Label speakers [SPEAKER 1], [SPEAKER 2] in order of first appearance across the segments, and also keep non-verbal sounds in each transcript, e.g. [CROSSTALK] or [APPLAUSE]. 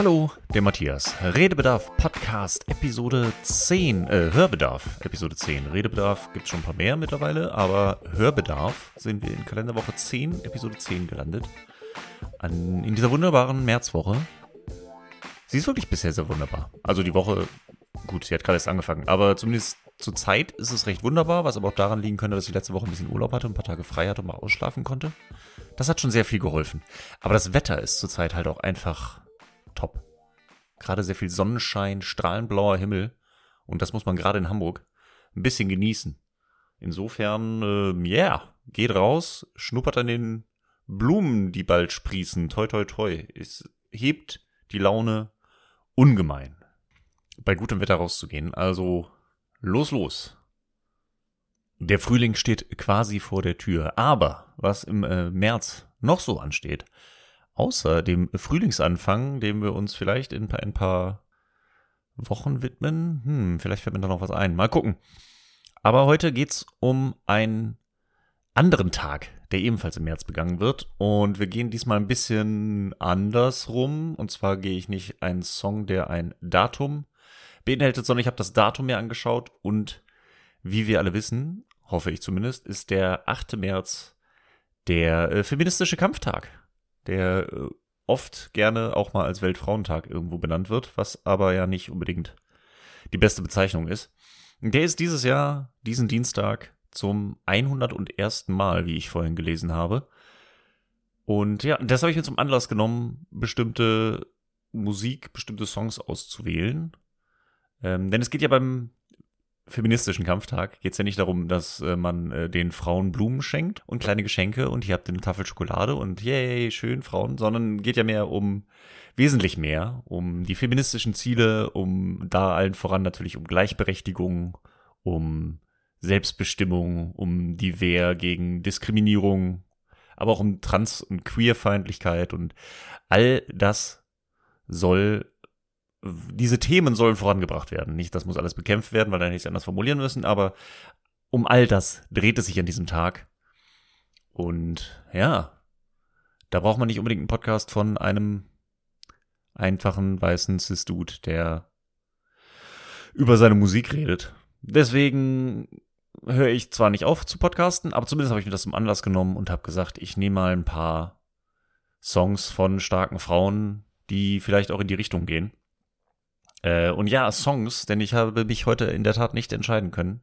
[SPEAKER 1] Hallo, der Matthias. Redebedarf Podcast Episode 10, äh, Hörbedarf Episode 10. Redebedarf gibt es schon ein paar mehr mittlerweile, aber Hörbedarf sind wir in Kalenderwoche 10, Episode 10 gelandet. An, in dieser wunderbaren Märzwoche. Sie ist wirklich bisher sehr wunderbar. Also die Woche, gut, sie hat gerade erst angefangen, aber zumindest zur Zeit ist es recht wunderbar, was aber auch daran liegen könnte, dass ich letzte Woche ein bisschen Urlaub hatte, ein paar Tage frei hatte und mal ausschlafen konnte. Das hat schon sehr viel geholfen. Aber das Wetter ist zurzeit halt auch einfach top. Gerade sehr viel Sonnenschein, strahlenblauer Himmel. Und das muss man gerade in Hamburg ein bisschen genießen. Insofern, äh, ja, yeah, geht raus, schnuppert an den Blumen, die bald sprießen. Toi, toi, toi. Es hebt die Laune ungemein. Bei gutem Wetter rauszugehen. Also, los, los. Der Frühling steht quasi vor der Tür. Aber was im äh, März noch so ansteht, außer dem Frühlingsanfang, dem wir uns vielleicht in ein paar Wochen widmen. Hm, vielleicht fällt mir da noch was ein. Mal gucken. Aber heute geht's um einen anderen Tag, der ebenfalls im März begangen wird. Und wir gehen diesmal ein bisschen andersrum. Und zwar gehe ich nicht einen Song, der ein Datum beinhaltet, sondern ich habe das Datum mir angeschaut. Und wie wir alle wissen, hoffe ich zumindest, ist der 8. März der äh, feministische Kampftag der äh, oft gerne auch mal als Weltfrauentag irgendwo benannt wird, was aber ja nicht unbedingt die beste Bezeichnung ist. Der ist dieses Jahr, diesen Dienstag, zum 101. Mal, wie ich vorhin gelesen habe. Und ja, das habe ich mir zum Anlass genommen, bestimmte Musik, bestimmte Songs auszuwählen. Ähm, denn es geht ja beim feministischen Kampftag. Geht es ja nicht darum, dass äh, man äh, den Frauen Blumen schenkt und kleine Geschenke und hier habt ihr eine Tafel Schokolade und yay, schön Frauen, sondern geht ja mehr um wesentlich mehr, um die feministischen Ziele, um da allen voran natürlich um Gleichberechtigung, um Selbstbestimmung, um die Wehr gegen Diskriminierung, aber auch um Trans- und Queerfeindlichkeit und all das soll diese Themen sollen vorangebracht werden. Nicht, das muss alles bekämpft werden, weil dann hätte ich es anders formulieren müssen, aber um all das dreht es sich an diesem Tag. Und ja, da braucht man nicht unbedingt einen Podcast von einem einfachen weißen Cis-Dude, der über seine Musik redet. Deswegen höre ich zwar nicht auf zu podcasten, aber zumindest habe ich mir das zum Anlass genommen und habe gesagt, ich nehme mal ein paar Songs von starken Frauen, die vielleicht auch in die Richtung gehen. Äh, und ja, Songs, denn ich habe mich heute in der Tat nicht entscheiden können.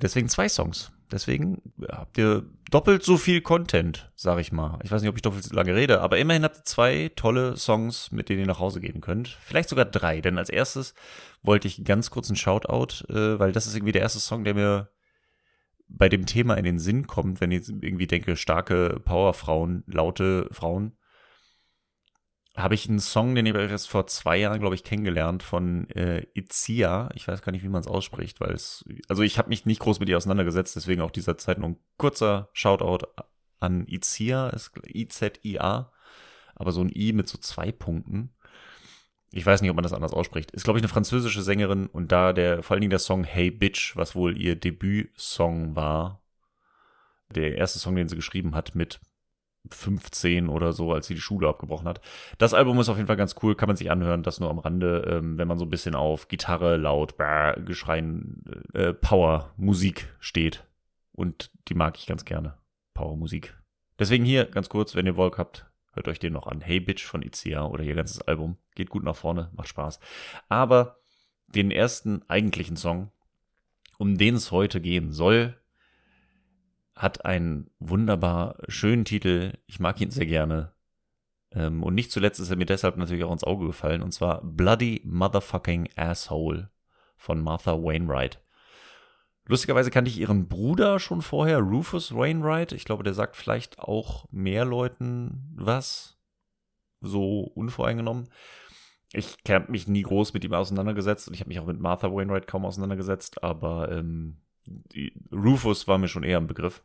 [SPEAKER 1] Deswegen zwei Songs. Deswegen habt ihr doppelt so viel Content, sag ich mal. Ich weiß nicht, ob ich doppelt so lange rede, aber immerhin habt ihr zwei tolle Songs, mit denen ihr nach Hause gehen könnt. Vielleicht sogar drei, denn als erstes wollte ich ganz kurz einen Shoutout, äh, weil das ist irgendwie der erste Song, der mir bei dem Thema in den Sinn kommt, wenn ich irgendwie denke, starke Powerfrauen, laute Frauen habe ich einen Song, den ich erst vor zwei Jahren, glaube ich, kennengelernt von äh, Itzia. Ich weiß gar nicht, wie man es ausspricht, weil es, also ich habe mich nicht groß mit ihr auseinandergesetzt, deswegen auch dieser Zeit nur ein kurzer Shoutout an Itzia, I-Z-I-A, aber so ein I mit so zwei Punkten. Ich weiß nicht, ob man das anders ausspricht. Ist, glaube ich, eine französische Sängerin und da der, vor allen Dingen der Song Hey Bitch, was wohl ihr Debütsong war, der erste Song, den sie geschrieben hat, mit 15 oder so, als sie die Schule abgebrochen hat. Das Album ist auf jeden Fall ganz cool, kann man sich anhören, das nur am Rande, ähm, wenn man so ein bisschen auf Gitarre, laut, brr, Geschreien, äh, Power, Musik steht. Und die mag ich ganz gerne. Power Musik. Deswegen hier ganz kurz, wenn ihr Volk habt, hört euch den noch an. Hey Bitch von Izia oder ihr ganzes Album. Geht gut nach vorne, macht Spaß. Aber den ersten eigentlichen Song, um den es heute gehen soll, hat einen wunderbar schönen Titel. Ich mag ihn sehr gerne. Ähm, und nicht zuletzt ist er mir deshalb natürlich auch ins Auge gefallen. Und zwar Bloody Motherfucking Asshole von Martha Wainwright. Lustigerweise kannte ich ihren Bruder schon vorher, Rufus Wainwright. Ich glaube, der sagt vielleicht auch mehr Leuten was. So unvoreingenommen. Ich habe mich nie groß mit ihm auseinandergesetzt und ich habe mich auch mit Martha Wainwright kaum auseinandergesetzt, aber ähm, die, Rufus war mir schon eher ein Begriff.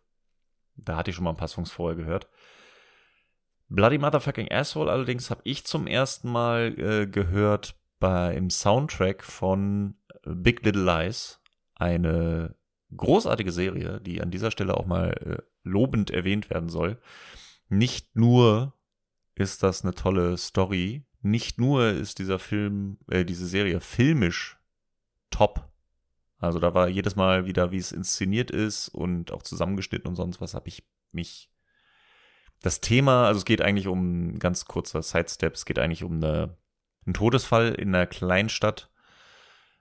[SPEAKER 1] Da hatte ich schon mal ein paar Songs vorher gehört. Bloody Motherfucking Asshole allerdings habe ich zum ersten Mal äh, gehört beim Soundtrack von Big Little Lies. Eine großartige Serie, die an dieser Stelle auch mal äh, lobend erwähnt werden soll. Nicht nur ist das eine tolle Story, nicht nur ist dieser Film, äh, diese Serie filmisch top. Also da war jedes Mal wieder, wie es inszeniert ist und auch zusammengeschnitten und sonst was, habe ich mich. Das Thema, also es geht eigentlich um ganz kurzer Sidestep, es geht eigentlich um eine, einen Todesfall in einer Kleinstadt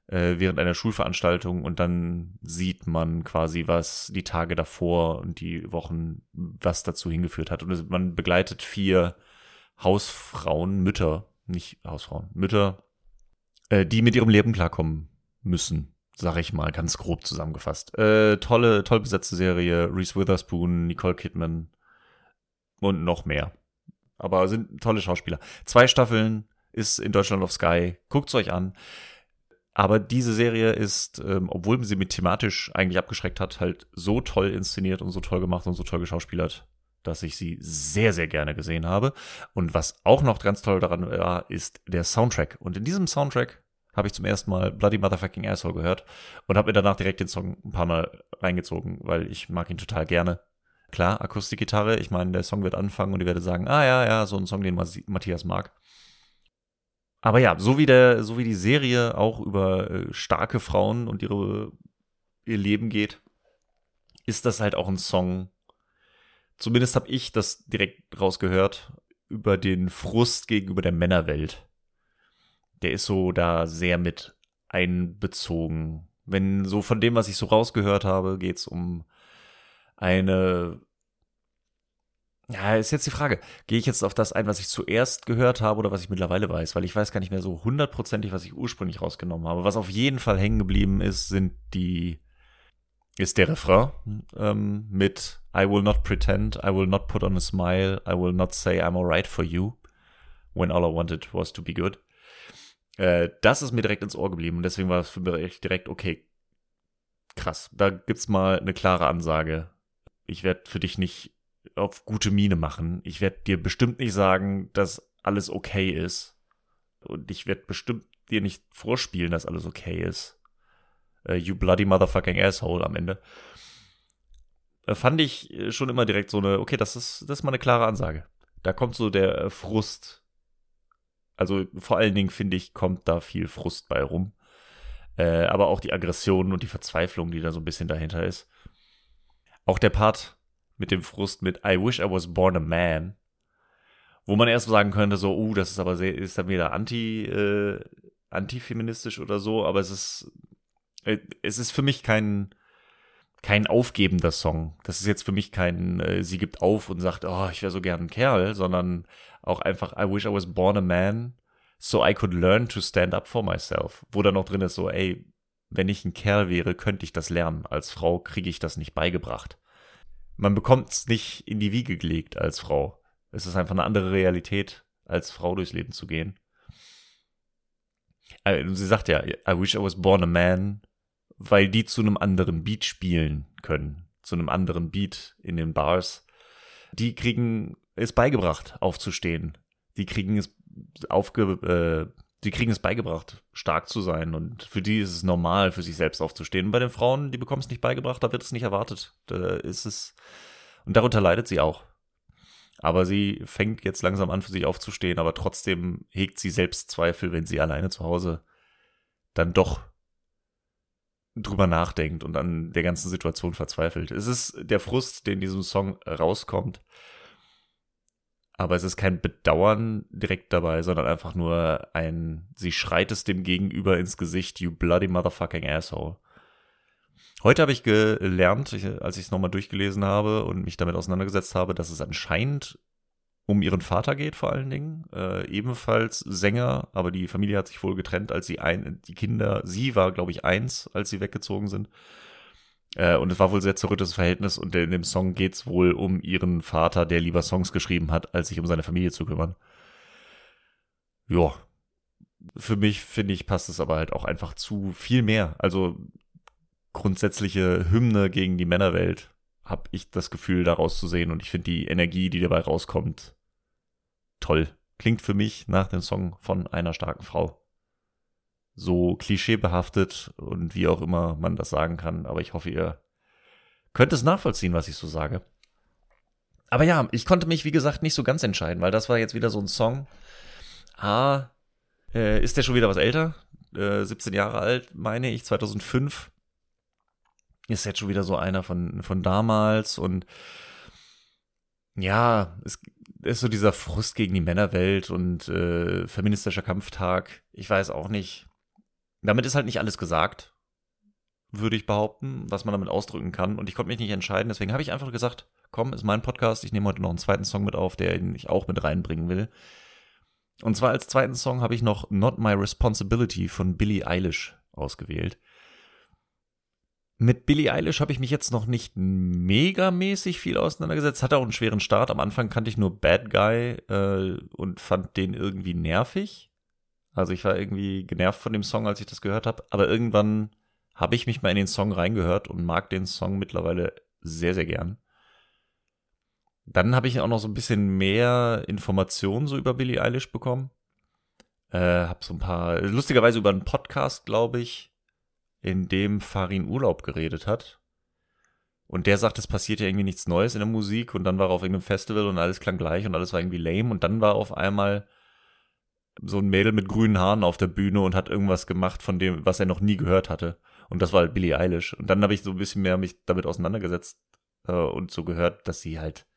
[SPEAKER 1] äh, während einer Schulveranstaltung und dann sieht man quasi, was die Tage davor und die Wochen, was dazu hingeführt hat. Und man begleitet vier Hausfrauen, Mütter, nicht Hausfrauen, Mütter, äh, die mit ihrem Leben klarkommen müssen, sag ich mal, ganz grob zusammengefasst. Äh, tolle, toll besetzte Serie, Reese Witherspoon, Nicole Kidman und noch mehr. Aber sind tolle Schauspieler. Zwei Staffeln ist in Deutschland auf Sky. Guckt's euch an. Aber diese Serie ist, ähm, obwohl sie mit thematisch eigentlich abgeschreckt hat, halt so toll inszeniert und so toll gemacht und so toll geschauspielert, dass ich sie sehr, sehr gerne gesehen habe. Und was auch noch ganz toll daran war, ist der Soundtrack. Und in diesem Soundtrack habe ich zum ersten Mal Bloody Motherfucking Asshole gehört und habe mir danach direkt den Song ein paar Mal reingezogen, weil ich mag ihn total gerne. Klar, Akustikgitarre, ich meine, der Song wird anfangen und ich werde sagen, ah ja, ja, so ein Song, den Matthias mag. Aber ja, so wie der, so wie die Serie auch über äh, starke Frauen und ihre, ihr Leben geht, ist das halt auch ein Song, zumindest habe ich das direkt rausgehört, über den Frust gegenüber der Männerwelt. Der ist so da sehr mit einbezogen. Wenn so von dem, was ich so rausgehört habe, geht's um eine ja, ist jetzt die Frage. Gehe ich jetzt auf das ein, was ich zuerst gehört habe oder was ich mittlerweile weiß? Weil ich weiß gar nicht mehr so hundertprozentig, was ich ursprünglich rausgenommen habe. Was auf jeden Fall hängen geblieben ist, sind die ist der Refrain ähm, mit I will not pretend, I will not put on a smile, I will not say I'm alright for you, when all I wanted was to be good. Äh, das ist mir direkt ins Ohr geblieben und deswegen war es für mich direkt, okay, krass, da gibt's mal eine klare Ansage. Ich werde für dich nicht auf gute Miene machen. Ich werde dir bestimmt nicht sagen, dass alles okay ist. Und ich werde bestimmt dir nicht vorspielen, dass alles okay ist äh, You Bloody Motherfucking Asshole am Ende. Äh, fand ich schon immer direkt so eine, okay, das ist, das ist mal eine klare Ansage. Da kommt so der Frust. Also vor allen Dingen finde ich, kommt da viel Frust bei rum. Äh, aber auch die Aggression und die Verzweiflung, die da so ein bisschen dahinter ist. Auch der Part mit dem Frust mit I wish I was born a man. Wo man erst sagen könnte, so, uh, das ist aber sehr, ist dann wieder anti, äh, antifeministisch oder so, aber es ist äh, es ist für mich kein, kein aufgebender Song. Das ist jetzt für mich kein, äh, sie gibt auf und sagt, oh, ich wäre so gern ein Kerl, sondern auch einfach, I wish I was born a man, so I could learn to stand up for myself. Wo da noch drin ist so, ey, wenn ich ein Kerl wäre, könnte ich das lernen. Als Frau kriege ich das nicht beigebracht. Man bekommt es nicht in die Wiege gelegt als Frau. Es ist einfach eine andere Realität, als Frau durchs Leben zu gehen. Äh, sie sagt ja, I wish I was born a man, weil die zu einem anderen Beat spielen können, zu einem anderen Beat in den Bars. Die kriegen es beigebracht, aufzustehen. Die kriegen es aufge, äh, die kriegen es beigebracht, stark zu sein. Und für die ist es normal, für sich selbst aufzustehen. Und bei den Frauen, die bekommen es nicht beigebracht, da wird es nicht erwartet. Da ist es, und darunter leidet sie auch. Aber sie fängt jetzt langsam an, für sich aufzustehen, aber trotzdem hegt sie selbst Zweifel, wenn sie alleine zu Hause dann doch drüber nachdenkt und an der ganzen Situation verzweifelt. Es ist der Frust, der in diesem Song rauskommt. Aber es ist kein Bedauern direkt dabei, sondern einfach nur ein, sie schreit es dem Gegenüber ins Gesicht, you bloody motherfucking asshole. Heute habe ich gelernt, als ich es nochmal durchgelesen habe und mich damit auseinandergesetzt habe, dass es anscheinend um ihren Vater geht vor allen Dingen, äh, ebenfalls Sänger, aber die Familie hat sich wohl getrennt, als sie ein, die Kinder, sie war glaube ich eins, als sie weggezogen sind. Äh, und es war wohl sehr zerrüttetes Verhältnis und in dem Song geht es wohl um ihren Vater, der lieber Songs geschrieben hat, als sich um seine Familie zu kümmern. Ja, für mich finde ich passt es aber halt auch einfach zu viel mehr. Also grundsätzliche Hymne gegen die Männerwelt habe ich das Gefühl, daraus zu sehen und ich finde die Energie, die dabei rauskommt, toll. Klingt für mich nach dem Song von einer starken Frau. So klischeebehaftet und wie auch immer man das sagen kann, aber ich hoffe, ihr könnt es nachvollziehen, was ich so sage. Aber ja, ich konnte mich, wie gesagt, nicht so ganz entscheiden, weil das war jetzt wieder so ein Song. A, äh, ist der schon wieder was älter, äh, 17 Jahre alt, meine ich, 2005. Ist jetzt schon wieder so einer von, von damals und ja, es ist so dieser Frust gegen die Männerwelt und äh, feministischer Kampftag. Ich weiß auch nicht. Damit ist halt nicht alles gesagt, würde ich behaupten, was man damit ausdrücken kann. Und ich konnte mich nicht entscheiden. Deswegen habe ich einfach gesagt, komm, ist mein Podcast. Ich nehme heute noch einen zweiten Song mit auf, der ich auch mit reinbringen will. Und zwar als zweiten Song habe ich noch Not My Responsibility von Billie Eilish ausgewählt. Mit Billie Eilish habe ich mich jetzt noch nicht megamäßig viel auseinandergesetzt. Hatte auch einen schweren Start. Am Anfang kannte ich nur Bad Guy äh, und fand den irgendwie nervig. Also ich war irgendwie genervt von dem Song, als ich das gehört habe. Aber irgendwann habe ich mich mal in den Song reingehört und mag den Song mittlerweile sehr, sehr gern. Dann habe ich auch noch so ein bisschen mehr Informationen so über Billie Eilish bekommen. Äh, hab so ein paar, lustigerweise über einen Podcast, glaube ich, in dem Farin Urlaub geredet hat. Und der sagt, es passiert ja irgendwie nichts Neues in der Musik und dann war er auf irgendeinem Festival und alles klang gleich und alles war irgendwie lame und dann war auf einmal so ein Mädel mit grünen Haaren auf der Bühne und hat irgendwas gemacht von dem, was er noch nie gehört hatte. Und das war halt Billie Eilish. Und dann habe ich so ein bisschen mehr mich damit auseinandergesetzt äh, und so gehört, dass sie halt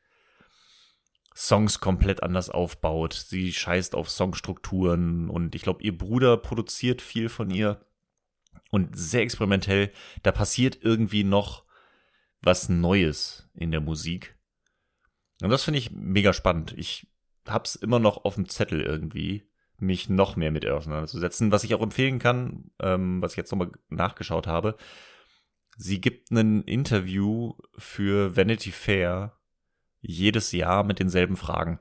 [SPEAKER 1] Songs komplett anders aufbaut. Sie scheißt auf Songstrukturen und ich glaube, ihr Bruder produziert viel von ihr und sehr experimentell. Da passiert irgendwie noch was Neues in der Musik. Und das finde ich mega spannend. Ich hab's immer noch auf dem Zettel irgendwie, mich noch mehr mit auseinanderzusetzen. Was ich auch empfehlen kann, ähm, was ich jetzt nochmal nachgeschaut habe. Sie gibt ein Interview für Vanity Fair jedes Jahr mit denselben Fragen.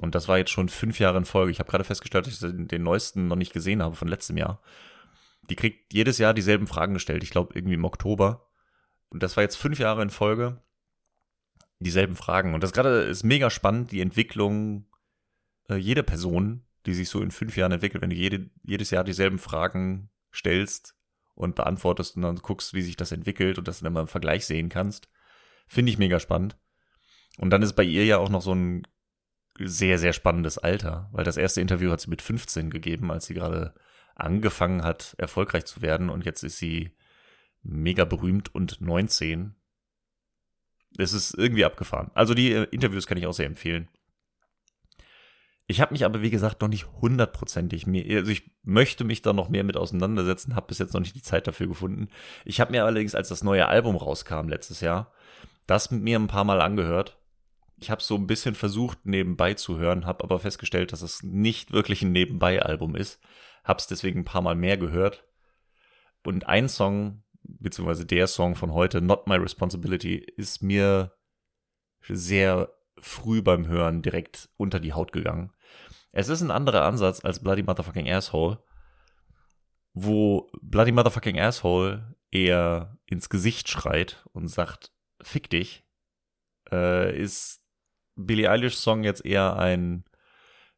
[SPEAKER 1] Und das war jetzt schon fünf Jahre in Folge. Ich habe gerade festgestellt, dass ich den neuesten noch nicht gesehen habe von letztem Jahr. Die kriegt jedes Jahr dieselben Fragen gestellt. Ich glaube, irgendwie im Oktober. Und das war jetzt fünf Jahre in Folge dieselben Fragen. Und das gerade ist mega spannend, die Entwicklung äh, jeder Person, die sich so in fünf Jahren entwickelt, wenn du jede, jedes Jahr dieselben Fragen stellst und beantwortest und dann guckst, wie sich das entwickelt und das dann mal im Vergleich sehen kannst. Finde ich mega spannend. Und dann ist bei ihr ja auch noch so ein sehr, sehr spannendes Alter, weil das erste Interview hat sie mit 15 gegeben, als sie gerade angefangen hat, erfolgreich zu werden und jetzt ist sie mega berühmt und 19. Es ist irgendwie abgefahren. Also die äh, Interviews kann ich auch sehr empfehlen. Ich habe mich aber, wie gesagt, noch nicht hundertprozentig mehr, also ich möchte mich da noch mehr mit auseinandersetzen, habe bis jetzt noch nicht die Zeit dafür gefunden. Ich habe mir allerdings, als das neue Album rauskam letztes Jahr, das mit mir ein paar Mal angehört ich habe so ein bisschen versucht, nebenbei zu hören, habe aber festgestellt, dass es nicht wirklich ein Nebenbei-Album ist. Hab's deswegen ein paar Mal mehr gehört. Und ein Song, beziehungsweise der Song von heute, Not My Responsibility, ist mir sehr früh beim Hören direkt unter die Haut gegangen. Es ist ein anderer Ansatz als Bloody Motherfucking Asshole, wo Bloody Motherfucking Asshole eher ins Gesicht schreit und sagt, fick dich, äh, ist Billie Eilish Song jetzt eher ein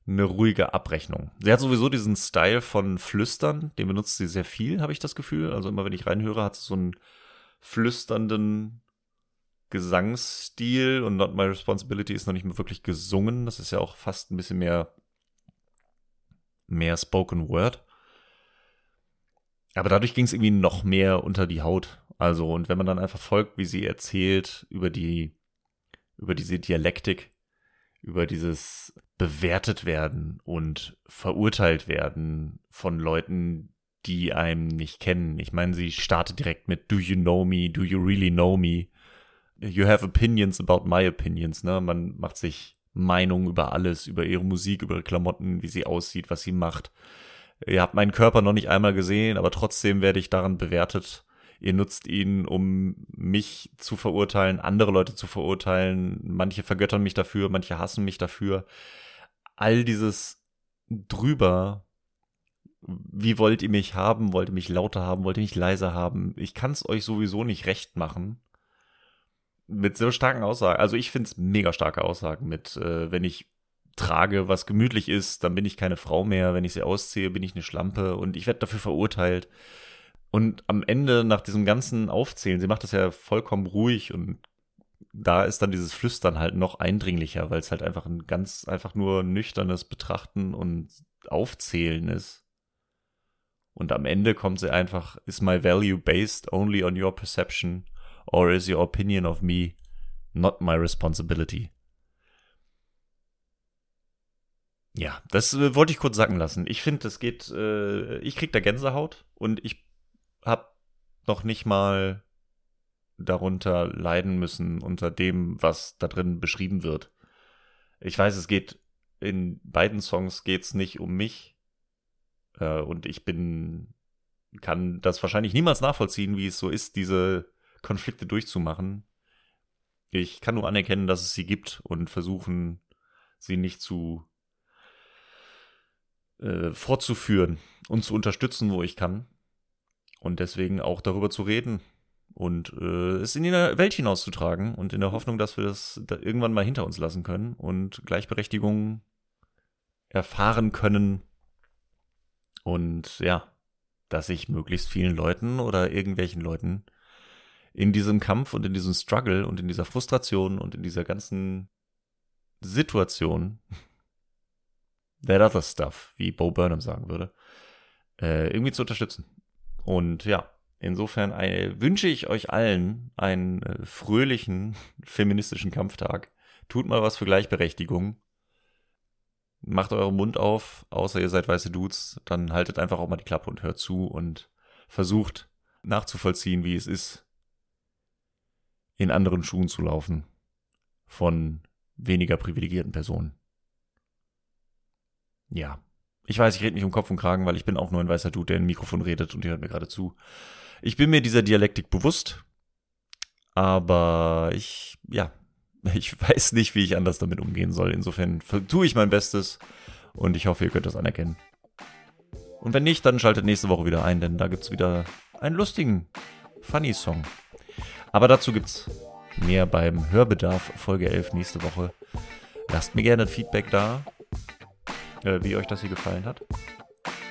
[SPEAKER 1] eine ruhige Abrechnung. Sie hat sowieso diesen Style von Flüstern, den benutzt sie sehr viel, habe ich das Gefühl. Also immer wenn ich reinhöre, hat sie so einen flüsternden Gesangsstil und Not My Responsibility ist noch nicht mehr wirklich gesungen. Das ist ja auch fast ein bisschen mehr mehr Spoken Word. Aber dadurch ging es irgendwie noch mehr unter die Haut. Also, und wenn man dann einfach folgt, wie sie erzählt über die über diese Dialektik, über dieses bewertet werden und verurteilt werden von Leuten, die einem nicht kennen. Ich meine, sie startet direkt mit Do you know me? Do you really know me? You have opinions about my opinions, ne? Man macht sich Meinungen über alles, über ihre Musik, über ihre Klamotten, wie sie aussieht, was sie macht. Ihr habt meinen Körper noch nicht einmal gesehen, aber trotzdem werde ich daran bewertet ihr nutzt ihn, um mich zu verurteilen, andere Leute zu verurteilen. Manche vergöttern mich dafür, manche hassen mich dafür. All dieses drüber, wie wollt ihr mich haben? Wollt ihr mich lauter haben? Wollt ihr mich leiser haben? Ich kann es euch sowieso nicht recht machen. Mit so starken Aussagen. Also ich finde es mega starke Aussagen mit, äh, wenn ich trage, was gemütlich ist, dann bin ich keine Frau mehr. Wenn ich sie ausziehe, bin ich eine Schlampe und ich werde dafür verurteilt. Und am Ende, nach diesem ganzen Aufzählen, sie macht das ja vollkommen ruhig und da ist dann dieses Flüstern halt noch eindringlicher, weil es halt einfach ein ganz, einfach nur nüchternes Betrachten und Aufzählen ist. Und am Ende kommt sie einfach, is my value based only on your perception or is your opinion of me not my responsibility? Ja, das äh, wollte ich kurz sacken lassen. Ich finde, es geht, äh, ich krieg da Gänsehaut und ich hab noch nicht mal darunter leiden müssen, unter dem, was da drin beschrieben wird. Ich weiß, es geht in beiden Songs geht's nicht um mich. Äh, und ich bin, kann das wahrscheinlich niemals nachvollziehen, wie es so ist, diese Konflikte durchzumachen. Ich kann nur anerkennen, dass es sie gibt und versuchen, sie nicht zu äh, fortzuführen und zu unterstützen, wo ich kann. Und deswegen auch darüber zu reden und äh, es in die Welt hinauszutragen und in der Hoffnung, dass wir das da irgendwann mal hinter uns lassen können und Gleichberechtigung erfahren können. Und ja, dass ich möglichst vielen Leuten oder irgendwelchen Leuten in diesem Kampf und in diesem Struggle und in dieser Frustration und in dieser ganzen Situation [LAUGHS] that other stuff, wie Bo Burnham sagen würde, äh, irgendwie zu unterstützen. Und ja, insofern äh, wünsche ich euch allen einen äh, fröhlichen feministischen Kampftag. Tut mal was für Gleichberechtigung. Macht euren Mund auf, außer ihr seid weiße Dudes, dann haltet einfach auch mal die Klappe und hört zu und versucht nachzuvollziehen, wie es ist, in anderen Schuhen zu laufen von weniger privilegierten Personen. Ja. Ich weiß, ich rede nicht um Kopf und Kragen, weil ich bin auch nur ein weißer Dude, der in ein Mikrofon redet und ihr hört mir gerade zu. Ich bin mir dieser Dialektik bewusst, aber ich, ja, [LAUGHS] ich weiß nicht, wie ich anders damit umgehen soll. Insofern tue ich mein Bestes und ich hoffe, ihr könnt das anerkennen. Und wenn nicht, dann schaltet nächste Woche wieder ein, denn da gibt's wieder einen lustigen, funny Song. Aber dazu gibt's mehr beim Hörbedarf Folge 11 nächste Woche. Lasst mir gerne Feedback da äh, wie euch das hier gefallen hat.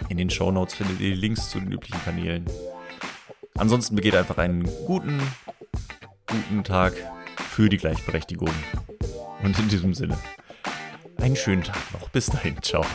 [SPEAKER 1] In den Show Notes findet ihr die Links zu den üblichen Kanälen. Ansonsten begeht einfach einen guten, guten Tag für die Gleichberechtigung. Und in diesem Sinne, einen schönen Tag noch. Bis dahin, ciao.